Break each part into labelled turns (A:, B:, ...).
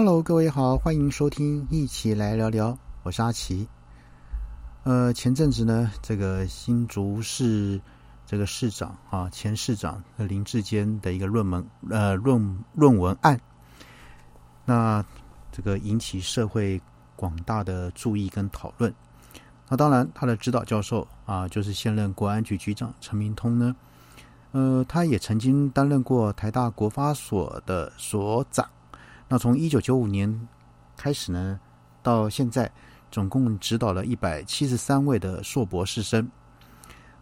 A: Hello，各位好，欢迎收听，一起来聊聊。我是阿奇。呃，前阵子呢，这个新竹市这个市长啊，前市长林志坚的一个论文呃论论文案，那这个引起社会广大的注意跟讨论。那当然，他的指导教授啊，就是现任国安局局长陈明通呢，呃，他也曾经担任过台大国发所的所长。那从一九九五年开始呢，到现在总共指导了一百七十三位的硕博士生。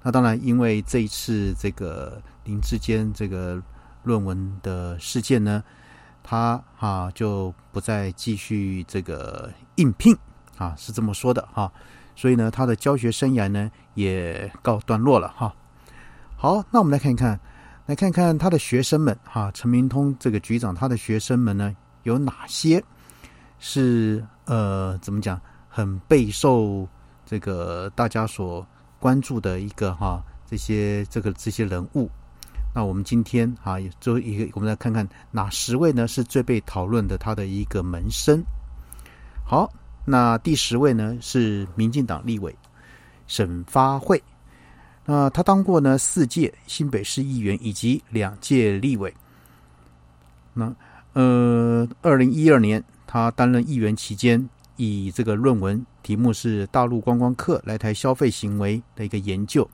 A: 那当然，因为这一次这个林志坚这个论文的事件呢，他哈就不再继续这个应聘啊，是这么说的哈。所以呢，他的教学生涯呢也告段落了哈。好，那我们来看一看，来看看他的学生们哈，陈明通这个局长，他的学生们呢。有哪些是呃，怎么讲，很备受这个大家所关注的一个哈，这些这个这些人物。那我们今天哈，就一个，我们来看看哪十位呢是最被讨论的他的一个门生。好，那第十位呢是民进党立委沈发会。那他当过呢四届新北市议员以及两届立委。那呃，二零一二年，他担任议员期间，以这个论文题目是“大陆观光客来台消费行为的一个研究”，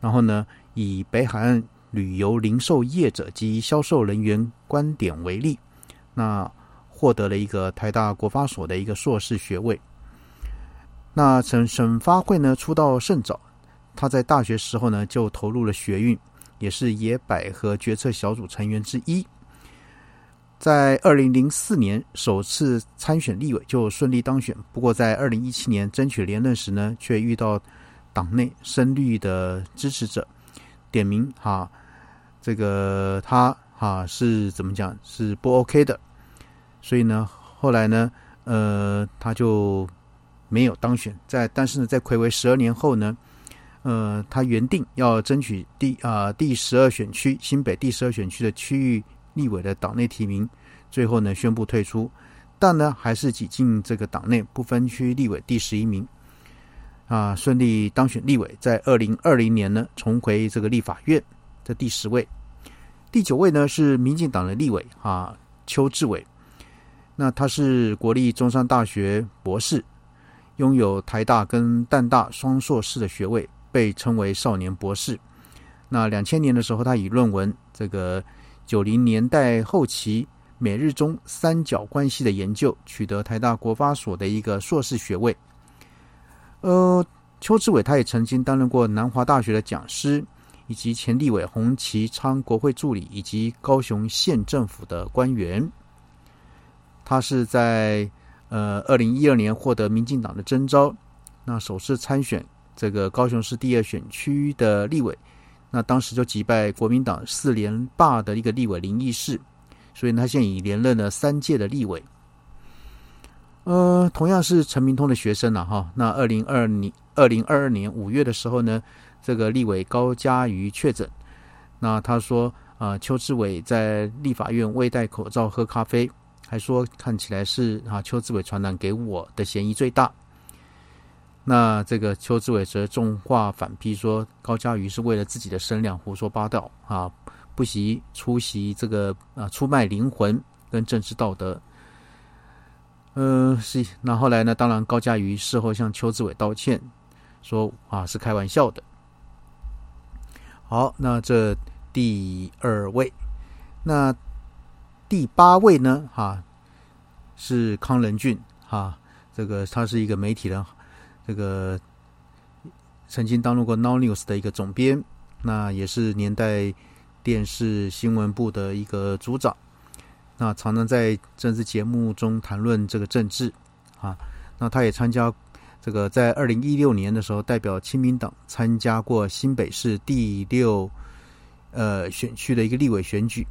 A: 然后呢，以北海岸旅游零售业者及销售人员观点为例，那获得了一个台大国发所的一个硕士学位。那沈沈发会呢，出道甚早，他在大学时候呢就投入了学运，也是野百合决策小组成员之一。在二零零四年首次参选立委就顺利当选，不过在二零一七年争取连任时呢，却遇到党内深绿的支持者点名哈，这个他哈是怎么讲是不 OK 的，所以呢，后来呢，呃，他就没有当选。在但是呢，在魁违十二年后呢，呃，他原定要争取第啊第十二选区新北第十二选区的区域。立委的党内提名，最后呢宣布退出，但呢还是挤进这个党内不分区立委第十一名，啊，顺利当选立委，在二零二零年呢重回这个立法院的第十位，第九位呢是民进党的立委啊邱志伟，那他是国立中山大学博士，拥有台大跟淡大双硕士的学位，被称为少年博士。那两千年的时候，他以论文这个。九零年代后期，美日中三角关系的研究，取得台大国发所的一个硕士学位。呃，邱志伟他也曾经担任过南华大学的讲师，以及前立委洪其昌国会助理，以及高雄县政府的官员。他是在呃二零一二年获得民进党的征召，那首次参选这个高雄市第二选区的立委。那当时就击败国民党四连霸的一个立委林义士，所以他现在已连任了三届的立委。呃，同样是陈明通的学生了哈。那二零二年二零二二年五月的时候呢，这个立委高嘉瑜确诊。那他说啊，邱志伟在立法院未戴口罩喝咖啡，还说看起来是啊邱志伟传染给我的嫌疑最大。那这个邱志伟则重话反批说，高嘉瑜是为了自己的声量胡说八道啊，不惜出席这个啊出卖灵魂跟政治道德。嗯，是。那后来呢？当然，高嘉瑜事后向邱志伟道歉，说啊是开玩笑的。好，那这第二位，那第八位呢？哈，是康仁俊哈，这个他是一个媒体人。这个曾经当过《Now News》的一个总编，那也是年代电视新闻部的一个组长，那常常在政治节目中谈论这个政治啊。那他也参加这个在二零一六年的时候，代表亲民党参加过新北市第六呃选区的一个立委选举。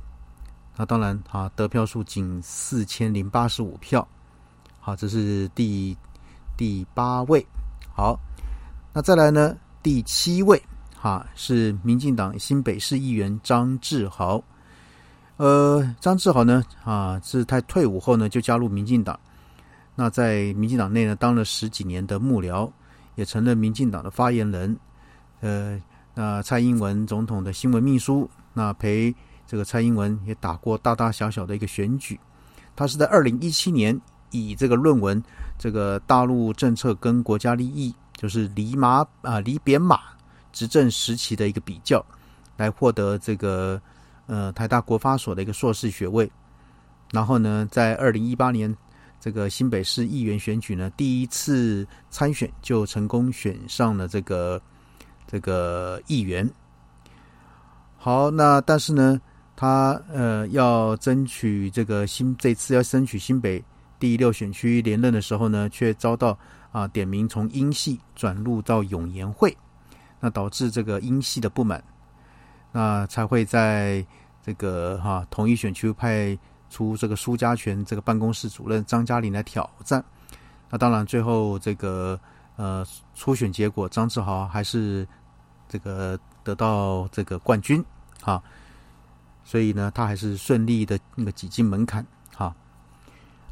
A: 那当然啊，得票数仅四千零八十五票。好，这是第第八位。好，那再来呢？第七位哈是民进党新北市议员张志豪。呃，张志豪呢，啊，是他退伍后呢就加入民进党，那在民进党内呢当了十几年的幕僚，也成了民进党的发言人。呃，那蔡英文总统的新闻秘书，那陪这个蔡英文也打过大大小小的一个选举。他是在二零一七年以这个论文《这个大陆政策跟国家利益》，就是李马啊李扁马执政时期的一个比较，来获得这个。呃，台大国发所的一个硕士学位，然后呢，在二零一八年这个新北市议员选举呢，第一次参选就成功选上了这个这个议员。好，那但是呢，他呃要争取这个新这次要争取新北第六选区连任的时候呢，却遭到啊点名从英系转入到永延会，那导致这个英系的不满。那才会在这个哈同一选区派出这个苏家权这个办公室主任张嘉玲来挑战。那当然最后这个呃初选结果，张志豪还是这个得到这个冠军哈，所以呢他还是顺利的那个挤进门槛。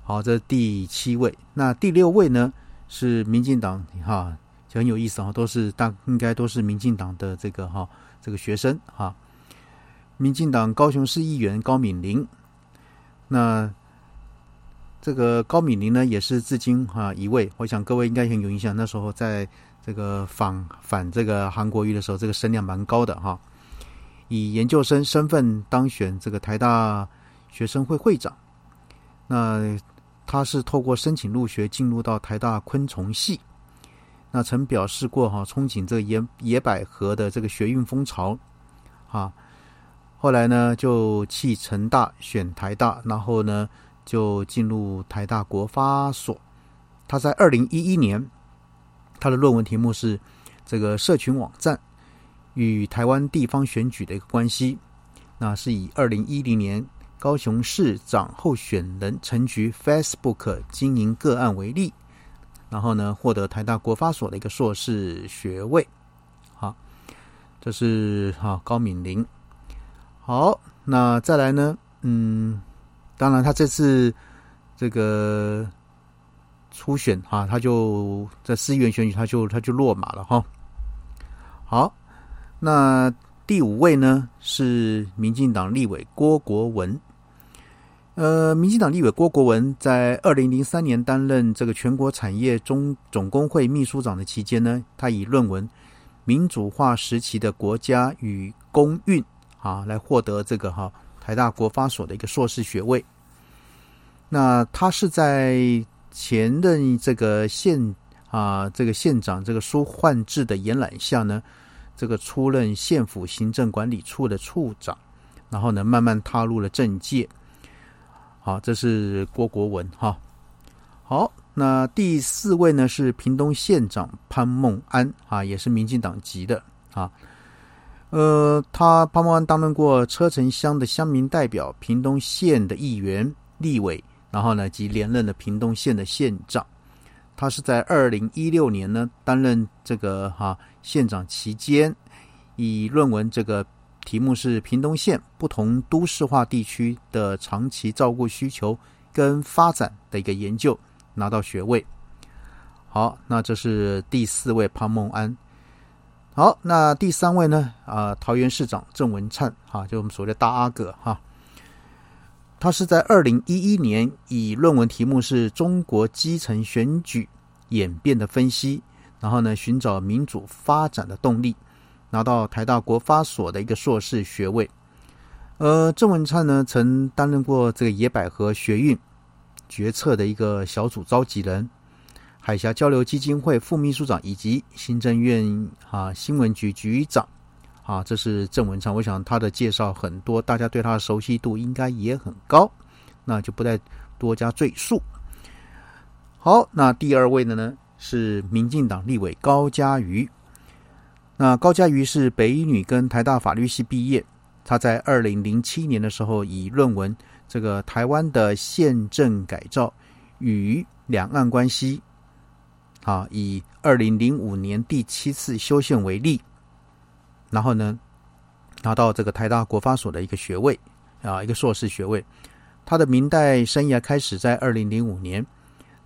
A: 好，这第七位，那第六位呢是民进党哈，很有意思啊，都是大应该都是民进党的这个哈。这个学生哈，民进党高雄市议员高敏玲，那这个高敏玲呢，也是至今哈一位，我想各位应该很有印象。那时候在这个反反这个韩国瑜的时候，这个声量蛮高的哈。以研究生身份当选这个台大学生会会长，那他是透过申请入学进入到台大昆虫系。那曾表示过哈，憧憬这野野百合的这个学运风潮，啊，后来呢就弃成大选台大，然后呢就进入台大国发所。他在二零一一年，他的论文题目是这个社群网站与台湾地方选举的一个关系。那是以二零一零年高雄市长候选人陈菊 Facebook 经营个案为例。然后呢，获得台大国发所的一个硕士学位，好，这是哈高敏玲。好，那再来呢？嗯，当然他这次这个初选哈，他就在市议员选举，他就他就落马了哈。好，那第五位呢是民进党立委郭国文。呃，民进党立委郭国文在二零零三年担任这个全国产业中总工会秘书长的期间呢，他以论文《民主化时期的国家与公运》啊，来获得这个哈台大国发所的一个硕士学位。那他是在前任这个县啊，这个县长这个苏焕智的延揽下呢，这个出任县府行政管理处的处长，然后呢，慢慢踏入了政界。好，这是郭国文哈。好，那第四位呢是屏东县长潘孟安啊，也是民进党籍的啊。呃，他潘孟安担任过车城乡的乡民代表、屏东县的议员、立委，然后呢及连任了屏东县的县长。他是在二零一六年呢担任这个哈县长期间，以论文这个。题目是屏东县不同都市化地区的长期照顾需求跟发展的一个研究，拿到学位。好，那这是第四位潘孟安。好，那第三位呢？啊，桃园市长郑文灿，哈，就我们所谓的大阿哥，哈。他是在二零一一年以论文题目是中国基层选举演变的分析，然后呢，寻找民主发展的动力。拿到台大国发所的一个硕士学位，呃，郑文灿呢曾担任过这个野百合学运决策的一个小组召集人、海峡交流基金会副秘书长以及行政院啊新闻局局长啊，这是郑文灿。我想他的介绍很多，大家对他的熟悉度应该也很高，那就不再多加赘述。好，那第二位的呢是民进党立委高嘉瑜。那高嘉瑜是北医女跟台大法律系毕业，她在二零零七年的时候以论文《这个台湾的宪政改造与两岸关系》，啊，以二零零五年第七次修宪为例，然后呢，拿到这个台大国发所的一个学位，啊一个硕士学位。他的明代生涯开始在二零零五年，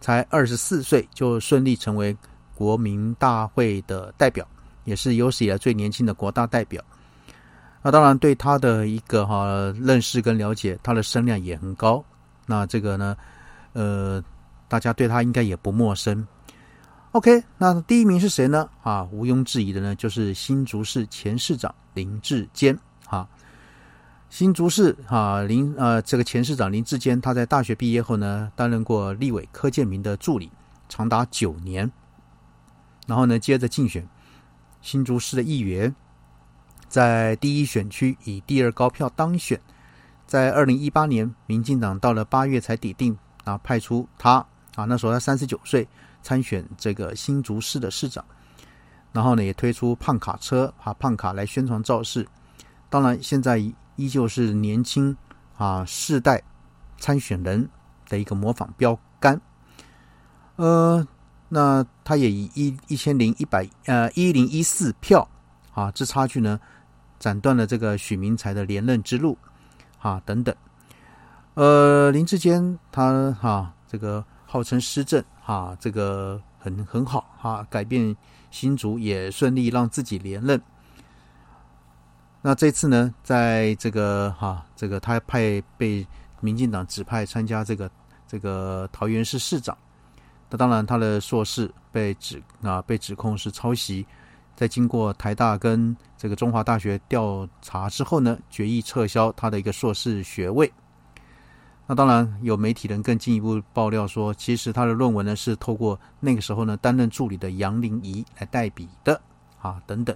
A: 才二十四岁就顺利成为国民大会的代表，也是有史以来最年轻的国大代表。那当然对他的一个哈认识跟了解，他的声量也很高。那这个呢，呃，大家对他应该也不陌生。OK，那第一名是谁呢？啊，毋庸置疑的呢，就是新竹市前市长林志坚。哈，新竹市啊林呃这个前市长林志坚，他在大学毕业后呢，担任过立委柯建明的助理，长达九年。然后呢，接着竞选新竹市的议员，在第一选区以第二高票当选。在二零一八年，民进党到了八月才抵定啊，派出他啊，那时候他三十九岁参选这个新竹市的市长，然后呢也推出胖卡车啊胖卡来宣传造势，当然现在依旧是年轻啊世代参选人的一个模仿标杆，呃，那他也以一一千零一百呃一零一四票啊之差距呢，斩断了这个许明才的连任之路。啊，等等，呃，林志坚他哈，这个号称施政哈，这个很很好哈，改变新竹也顺利让自己连任。那这次呢，在这个哈，这个他派被民进党指派参加这个这个桃园市市长，那当然他的硕士被指啊被指控是抄袭。在经过台大跟这个中华大学调查之后呢，决议撤销他的一个硕士学位。那当然有媒体人更进一步爆料说，其实他的论文呢是透过那个时候呢担任助理的杨林仪来代笔的啊等等。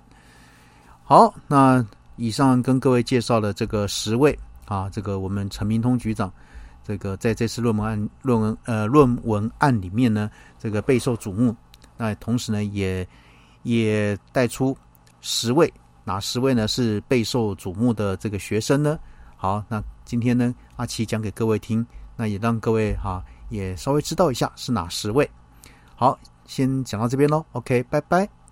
A: 好，那以上跟各位介绍了这个十位啊，这个我们陈明通局长这个在这次论文案论文呃论文案里面呢，这个备受瞩目。那同时呢也。也带出十位，哪十位呢？是备受瞩目的这个学生呢？好，那今天呢，阿奇讲给各位听，那也让各位哈也稍微知道一下是哪十位。好，先讲到这边喽。OK，拜拜。